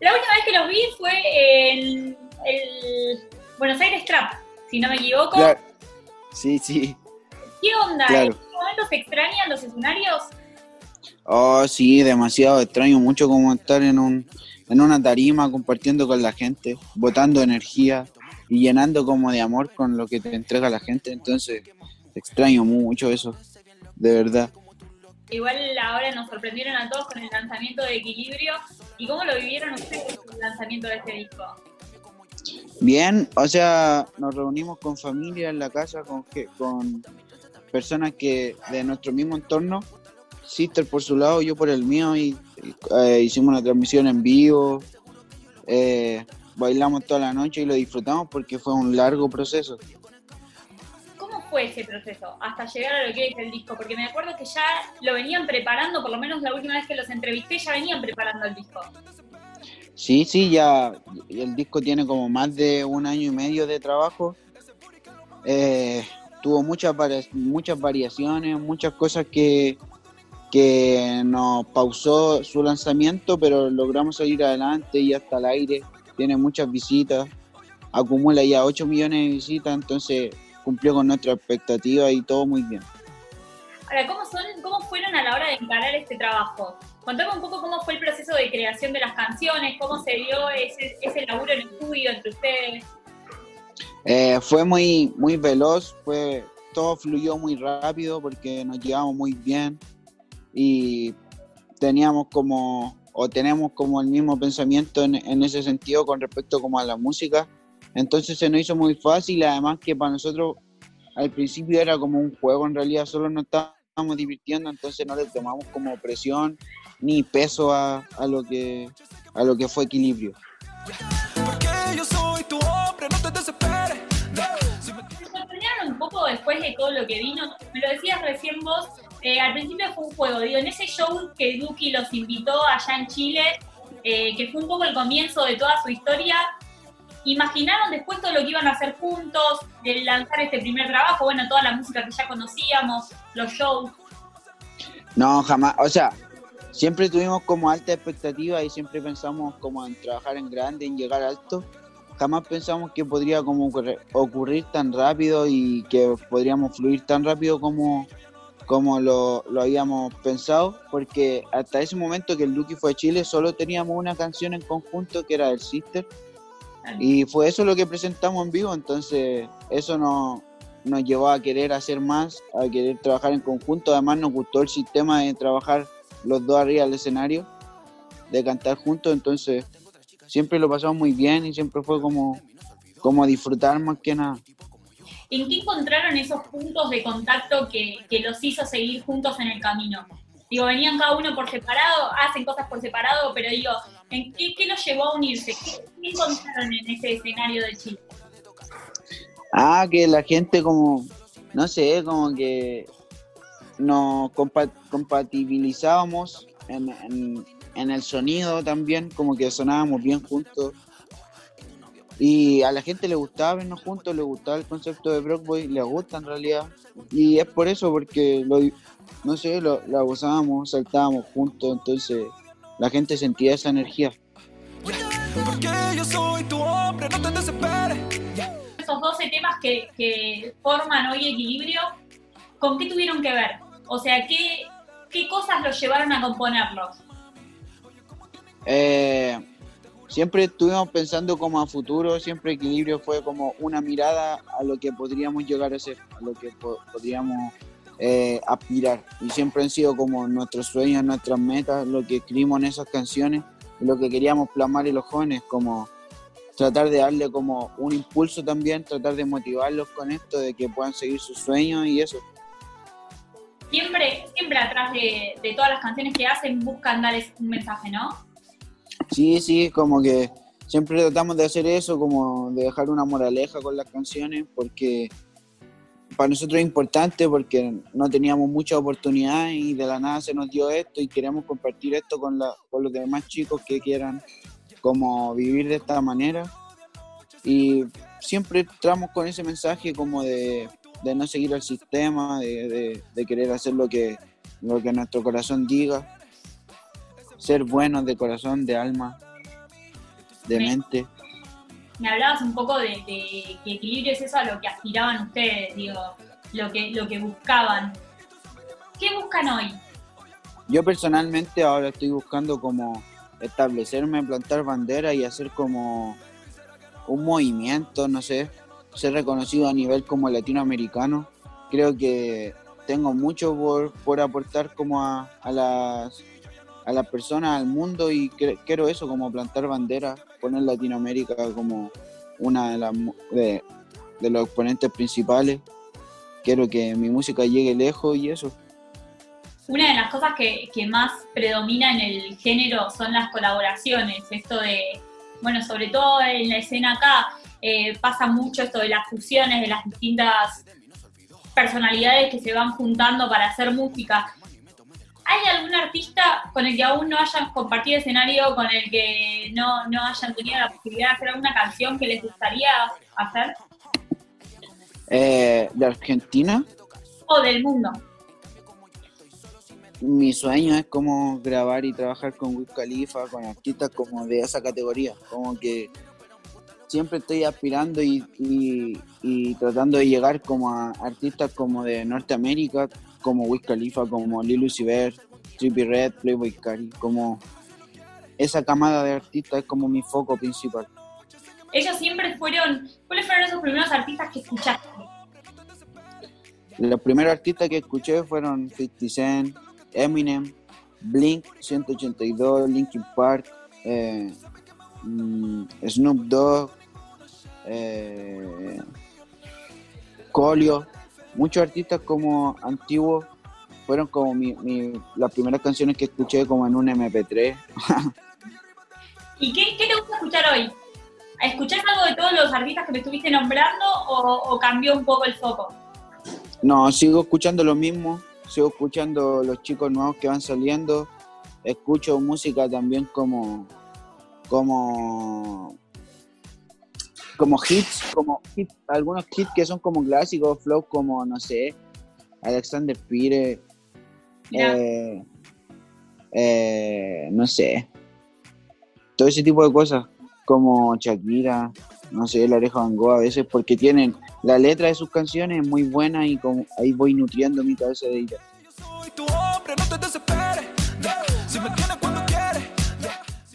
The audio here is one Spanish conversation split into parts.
La última vez que los vi fue en el Buenos Aires Trap, si no me equivoco. Sí, sí. ¿Qué onda? ¿En qué momentos se extrañan los escenarios? Oh, sí, demasiado. Extraño mucho como estar en, un, en una tarima compartiendo con la gente, botando energía y llenando como de amor con lo que te entrega la gente. Entonces, extraño mucho eso, de verdad. Igual ahora nos sorprendieron a todos con el lanzamiento de Equilibrio. ¿Y cómo lo vivieron ustedes el lanzamiento de este disco? Bien, o sea, nos reunimos con familia en la casa, con, con personas que de nuestro mismo entorno, Sister por su lado, yo por el mío, y, eh, hicimos una transmisión en vivo, eh, bailamos toda la noche y lo disfrutamos porque fue un largo proceso. ¿Cómo fue ese proceso hasta llegar a lo que es el disco? Porque me acuerdo que ya lo venían preparando, por lo menos la última vez que los entrevisté, ya venían preparando el disco. Sí, sí, ya el disco tiene como más de un año y medio de trabajo. Eh, tuvo muchas, muchas variaciones, muchas cosas que, que nos pausó su lanzamiento, pero logramos salir adelante y hasta el aire. Tiene muchas visitas, acumula ya 8 millones de visitas, entonces cumplió con nuestra expectativa y todo muy bien. Ahora, ¿cómo, son, ¿cómo fueron a la hora de encarar este trabajo? Contame un poco cómo fue el proceso de creación de las canciones, cómo se dio ese, ese laburo en estudio entre ustedes. Eh, fue muy, muy veloz, fue, todo fluyó muy rápido porque nos llevamos muy bien y teníamos como, o tenemos como el mismo pensamiento en, en ese sentido con respecto como a la música. Entonces se nos hizo muy fácil, además que para nosotros al principio era como un juego, en realidad solo nos estábamos divirtiendo, entonces no le tomamos como presión ni peso a, a lo, que, a lo que fue equilibrio. Porque yo soy tu hombre, no te desesperes. Me un poco después de todo lo que vino, me lo decías recién vos, eh, al principio fue un juego, digo, en ese show que Duki los invitó allá en Chile, eh, que fue un poco el comienzo de toda su historia, ¿imaginaron después todo lo que iban a hacer juntos, de lanzar este primer trabajo, bueno, toda la música que ya conocíamos, los shows? No, jamás, o sea, siempre tuvimos como alta expectativa y siempre pensamos como en trabajar en grande, en llegar alto. Jamás pensamos que podría como ocurrir, tan rápido y que podríamos fluir tan rápido como, como lo, lo, habíamos pensado, porque hasta ese momento que el Lucky fue a Chile solo teníamos una canción en conjunto que era el Sister y fue eso lo que presentamos en vivo, entonces eso nos, llevó a querer hacer más, a querer trabajar en conjunto, además nos gustó el sistema de trabajar los dos arriba del escenario, de cantar juntos, entonces siempre lo pasamos muy bien y siempre fue como, como disfrutar más que nada. ¿En qué encontraron esos puntos de contacto que, que los hizo seguir juntos en el camino? Digo, venían cada uno por separado, hacen cosas por separado, pero digo, ¿en qué, qué los llevó a unirse? ¿Qué, ¿Qué encontraron en ese escenario de Chile? Ah, que la gente como, no sé, como que nos compatibilizábamos en, el sonido también, como que sonábamos bien juntos. Y a la gente le gustaba vernos juntos, le gustaba el concepto de Brockboy, le gusta en realidad. Y es por eso, porque lo, no sé, lo, lo gozábamos, saltábamos juntos, entonces la gente sentía esa energía. Porque yo soy tu hombre, no te desesperes. Esos 12 temas que, que forman hoy equilibrio, ¿con qué tuvieron que ver? O sea, ¿qué, qué cosas los llevaron a componerlos? Eh, siempre estuvimos pensando como a futuro, siempre equilibrio fue como una mirada a lo que podríamos llegar a ser, a lo que podríamos eh, aspirar. Y siempre han sido como nuestros sueños, nuestras metas, lo que escribimos en esas canciones, lo que queríamos plasmar en los jóvenes, como tratar de darle como un impulso también, tratar de motivarlos con esto, de que puedan seguir sus sueños y eso siempre, siempre atrás de, todas las canciones que hacen buscan darles un mensaje, ¿no? Sí, sí, como que siempre tratamos de hacer eso, como de dejar una moraleja con las canciones, porque para nosotros es importante porque no teníamos mucha oportunidad y de la nada se nos dio esto y queremos compartir esto con, la, con los demás chicos que quieran como vivir de esta manera. Y siempre entramos con ese mensaje como de de no seguir el sistema, de, querer hacer lo que, lo que nuestro corazón diga, ser buenos de corazón, de alma. de mente. Me hablabas un poco de, de que equilibrio es eso a lo que aspiraban ustedes, digo, lo que, lo que buscaban. ¿Qué buscan hoy? Yo personalmente ahora estoy buscando como establecerme, plantar bandera y hacer como un movimiento, no sé, ser reconocido a nivel como latinoamericano. Creo que tengo mucho por, por aportar como a, a, las a las personas, al mundo y quiero eso, como plantar bandera, poner Latinoamérica como una de, las, de, los exponentes principales. Quiero que mi música llegue lejos y eso una de las cosas que, que, más predomina en el género son las colaboraciones, esto de, bueno, sobre todo en la escena acá, eh, pasa mucho esto de las fusiones de las distintas personalidades que se van juntando para hacer música. ¿Hay algún artista con el que aún no hayan compartido escenario, con el que no, no hayan tenido la posibilidad de hacer alguna canción que les gustaría hacer? Eh, ¿De Argentina? O del mundo mi sueño es como grabar y trabajar con Wiz Khalifa, con artistas como de esa categoría, como que siempre estoy aspirando y, y, tratando de llegar como a artistas como de Norteamérica, como Wiz Khalifa, como Lil Uzi Vert, Trippie Red, Playboy Cari, como esa camada de artistas es como mi foco principal. Ellos siempre fueron, ¿cuáles fueron esos primeros artistas que escuchaste? Los primeros artistas que escuché fueron 50 Cent, Eminem, Blink 182, Linkin Park, eh, mm, Snoop Dogg, eh, Colio, muchos artistas como antiguos fueron como mi, las primeras canciones que escuché como en un MP3. ¿Y qué, te gusta escuchar hoy? ¿Escuchás algo de todos los artistas que me estuviste nombrando o cambió un poco el foco? No, sigo escuchando lo mismo sigo escuchando los chicos nuevos que van saliendo, escucho música también como como como hits, como hits, algunos hits que son como clásicos, flow como no sé, Alexander Pire, eh, eh, no sé, todo ese tipo de cosas, como Shakira, no sé, La Oreja Van Gogh a veces, porque tienen la letra de sus canciones es muy buena y como ahí voy nutriendo mi cabeza de ella.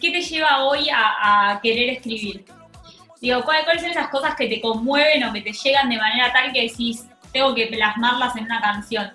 ¿Qué te lleva hoy a, querer escribir? Digo, ¿cuáles son esas cosas que te conmueven o que te llegan de manera tal que decís, tengo que plasmarlas en una canción?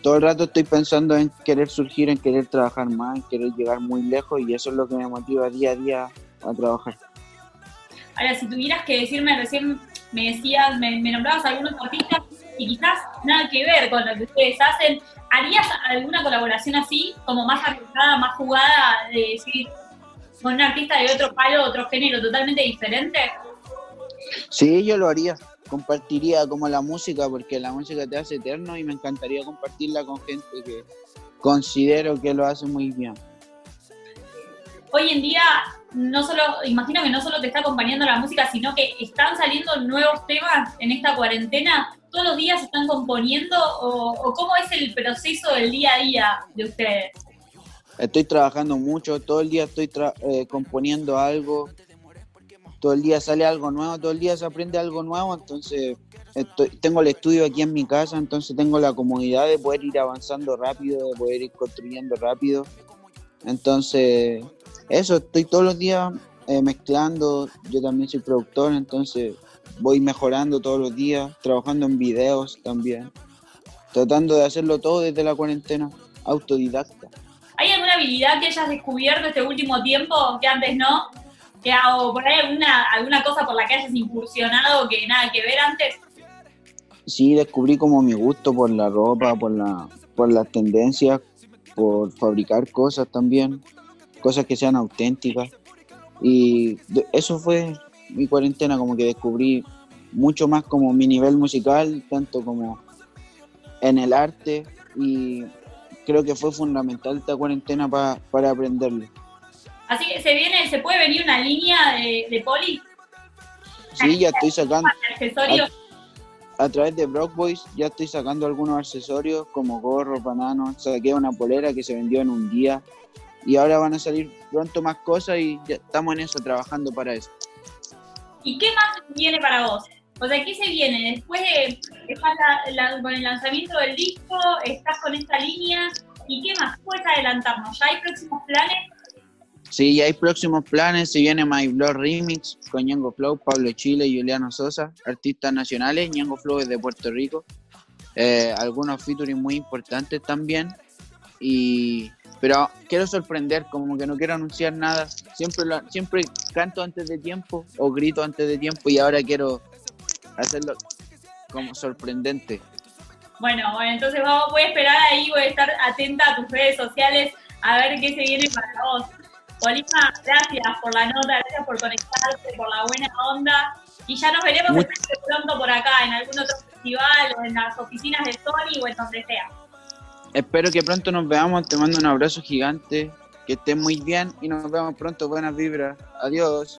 Todo el rato estoy pensando en querer surgir, en querer trabajar más, en querer llegar muy lejos y eso es lo que me motiva día a día a trabajar. Ahora, si tuvieras que decirme, recién me decías, me, nombrabas algunos artistas y quizás nada que ver con lo que ustedes hacen. ¿Harías alguna colaboración así, como más arriesgada, más jugada, de decir, con un artista de otro palo, otro género totalmente diferente? Sí, yo lo haría. Compartiría como la música, porque la música te hace eterno y me encantaría compartirla con gente que considero que lo hace muy bien. Hoy en día no solo, imagino que no solo te está acompañando la música, sino que están saliendo nuevos temas en esta cuarentena. ¿Todos los días están componiendo o, cómo es el proceso del día a día de ustedes? Estoy trabajando mucho, todo el día estoy eh, componiendo algo, todo el día sale algo nuevo, todo el día se aprende algo nuevo, entonces tengo el estudio aquí en mi casa, entonces tengo la comodidad de poder ir avanzando rápido, de poder ir construyendo rápido. Entonces, eso, estoy todos los días eh, mezclando, yo también soy productor, entonces voy mejorando todos los días, trabajando en videos también, tratando de hacerlo todo desde la cuarentena, autodidacta. ¿Hay alguna habilidad que hayas descubierto este último tiempo que antes no? Que, ¿O por ahí alguna, alguna cosa por la que hayas incursionado que nada que ver antes? Sí, descubrí como mi gusto por la ropa, por, la, por las tendencias, por fabricar cosas también cosas que sean auténticas. Y eso fue mi cuarentena, como que descubrí mucho más como mi nivel musical, tanto como en el arte, y creo que fue fundamental esta cuarentena para aprenderlo. Así que se viene, se puede venir una línea de, de poli. Sí, ya estoy sacando. A, a, través de Brock Boys ya estoy sacando algunos accesorios como gorro, banano. Saqué una polera que se vendió en un día y ahora van a salir pronto más cosas y ya estamos en eso, trabajando para eso. ¿Y qué más viene para vos? O sea, ¿qué se viene? Después de, estás con el lanzamiento del disco, estás con esta línea, ¿y qué más? ¿Puedes adelantarnos? ¿Ya hay próximos planes? Sí, ya hay próximos planes. Se viene My Blood Remix con Ñango Flow, Pablo Chile y Juliano Sosa, artistas nacionales. Ñango Flow es de Puerto Rico. Eh, algunos featuring muy importantes también. Y pero quiero sorprender, como que no quiero anunciar nada. Siempre siempre canto antes de tiempo o grito antes de tiempo y ahora quiero hacerlo como sorprendente. Bueno, bueno, entonces vamos, voy a esperar ahí, voy a estar atenta a tus redes sociales a ver qué se viene para vos. Polima, gracias por la nota, gracias por conectarte, por la buena onda. Y ya nos veremos pronto por acá, en algún otro festival o en las oficinas de Sony o en donde sea. Espero que pronto nos veamos. Te mando un abrazo gigante. Que estés muy bien y nos vemos pronto. Buenas vibras. Adiós.